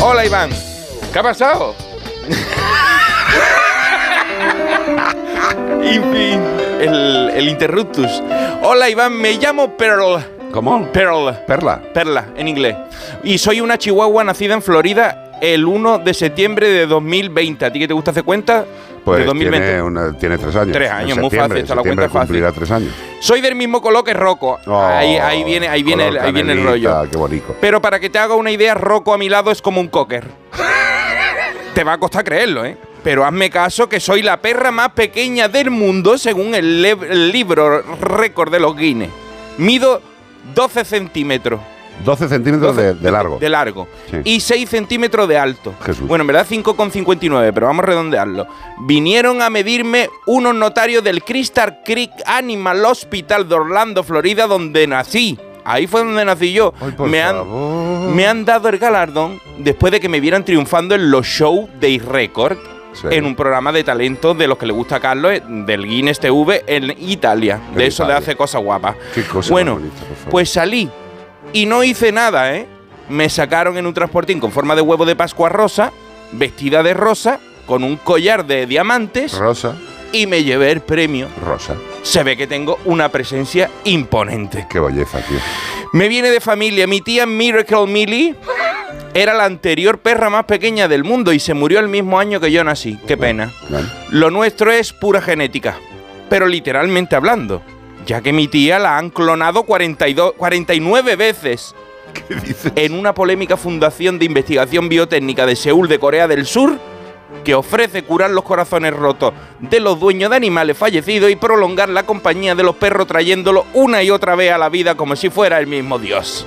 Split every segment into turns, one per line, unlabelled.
Hola Iván. ¿Qué ha pasado? en fin, el, el interruptus. Hola Iván, me llamo Pearl.
¿Cómo?
Pearl.
Perla.
Perla, en inglés. Y soy una chihuahua nacida en Florida el 1 de septiembre de 2020. ¿A ti qué te gusta hacer cuenta?
Pues
de 2020.
tiene, una- tiene tres años.
Tres años, muy fácil, esta la cuenta fácil.
tres años.
Soy del mismo color que Rocco.
Oh,
ahí, ahí viene, ahí viene, el, ahí viene el rollo.
Qué bonito.
Pero para que te haga una idea, Rocco a mi lado es como un cocker. te va a costar creerlo, ¿eh? Pero hazme caso que soy la perra más pequeña del mundo según el, el libro récord de los Guinness. Mido 12 centímetros.
12 centímetros
12
de, de largo.
De largo.
Sí.
Y 6 centímetros de alto.
Jesús.
Bueno, en verdad 5,59, pero vamos a redondearlo. Vinieron a medirme unos notarios del Crystal Creek Animal Hospital de Orlando, Florida, donde nací. Ahí fue donde nací yo.
Ay,
me, han, me han dado el galardón después de que me vieran triunfando en los shows de Record.
Sí.
En un programa de talentos de los que le gusta a Carlos, eh, del Guinness TV en Italia.
En
de eso
Italia.
hace cosas guapas.
Qué cosa
Bueno,
bonita.
Pues salí y no hice nada, ¿eh? Me sacaron en un transportín con forma de huevo de Pascua rosa, vestida de rosa, con un collar de diamantes
Rosa,
y me llevé el premio.
rosa.
Se ve que tengo una presencia imponente.
Qué belleza, tío.
Me viene de familia. Mi tía Miracle Millie era la anterior perra más pequeña del mundo y se murió el mismo año que yo nací. Qué pena. Lo nuestro es pura genética, pero literalmente hablando, ya que mi tía la han clonado 42, 49 veces
¿Qué dices?
en una polémica fundación de investigación biotécnica de Seúl de Corea del Sur que ofrece curar los corazones rotos de los dueños de animales fallecidos y prolongar la compañía de los perros trayéndolo una y otra vez a la vida como si fuera el mismo Dios.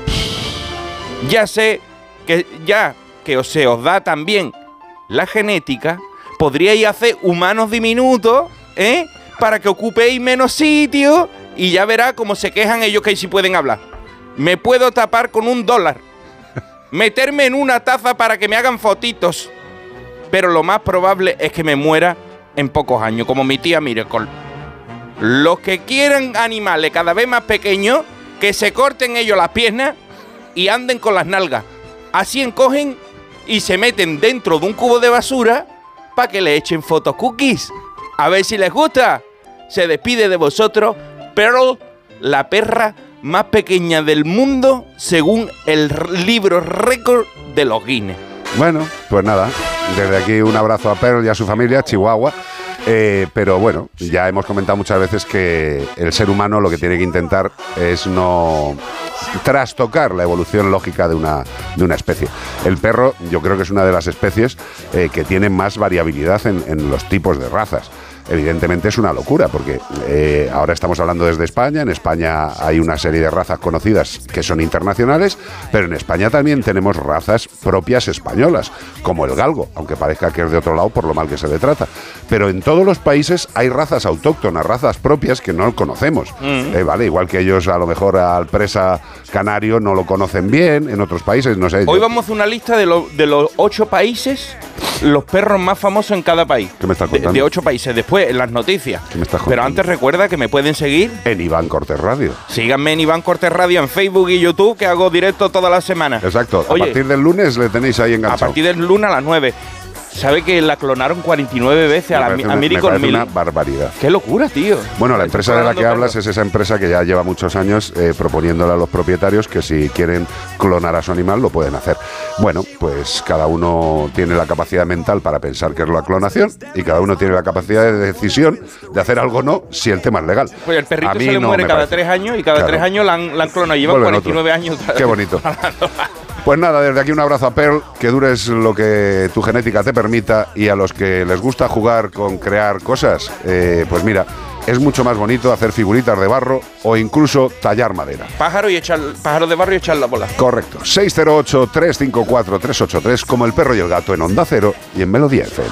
Ya sé que ya que os se os da también la genética, podríais hacer humanos diminutos, ¿eh? Para que ocupéis menos sitio y ya verá cómo se quejan ellos que ahí sí pueden hablar. Me puedo tapar con un dólar. Meterme en una taza para que me hagan fotitos. Pero lo más probable es que me muera en pocos años, como mi tía Miracle. Los que quieran animales cada vez más pequeños, que se corten ellos las piernas y anden con las nalgas. Así encogen y se meten dentro de un cubo de basura para que le echen fotos cookies. A ver si les gusta. Se despide de vosotros Pearl, la perra más pequeña del mundo según el libro récord de los Guinness.
Bueno, pues nada, desde aquí un abrazo a Pearl y a su familia, Chihuahua. Eh, pero bueno, ya hemos comentado muchas veces que el ser humano lo que tiene que intentar es no trastocar la evolución lógica de una, de una especie. El perro yo creo que es una de las especies eh, que tiene más variabilidad en, en los tipos de razas. Evidentemente es una locura porque eh, ahora estamos hablando desde España, en España hay una serie de razas conocidas que son internacionales, pero en España también tenemos razas propias españolas, como el galgo, aunque parezca que es de otro lado por lo mal que se le trata. Pero en todos los países hay razas autóctonas, razas propias que no conocemos. Eh, vale, igual que ellos a lo mejor al presa canario no lo conocen bien, en otros países, no sé.
Hoy
yo-
vamos a una lista de, lo- de los ocho países, los perros más famosos en cada país.
¿Qué me estás contando?
De, ocho países, después en las noticias.
¿Qué me estás
Pero
contando?
antes recuerda que me pueden seguir.
en Iván Cortés Radio.
Síganme en Iván Cortés Radio en Facebook y YouTube, que hago directo toda la semana.
Exacto.
Oye,
a partir del lunes le tenéis ahí
a
enganchado.
partir del lunes a las 9. ¿Sabe que la clonaron 49 veces a, la, a
una- me una barbaridad.
Qué locura, tío.
Bueno, la empresa de la que hablas es esa empresa que ya lleva muchos años eh, proponiéndole a los propietarios que si quieren clonar a su animal lo pueden hacer. Bueno, pues cada uno tiene la capacidad mental para pensar que es la clonación y cada uno tiene la capacidad de decisión de hacer algo o no si el tema es legal.
Pues el perrito
A mí
se le
no
muere cada
parece.
tres años y cada
Claro.
tres años la han, la han clonado.
Vuelven
49
otros.
años.
Qué bonito. Pues nada, desde aquí un abrazo a Pearl, que dures lo que tu genética te permita y a los que les gusta jugar con crear cosas, eh, pues mira, es mucho más bonito hacer figuritas de barro o incluso tallar madera.
Pájaro, y echar, pájaro de barrio y echar la bola.
Correcto. 608-354-383 como el perro y el gato en Onda Cero y en Melodía FM.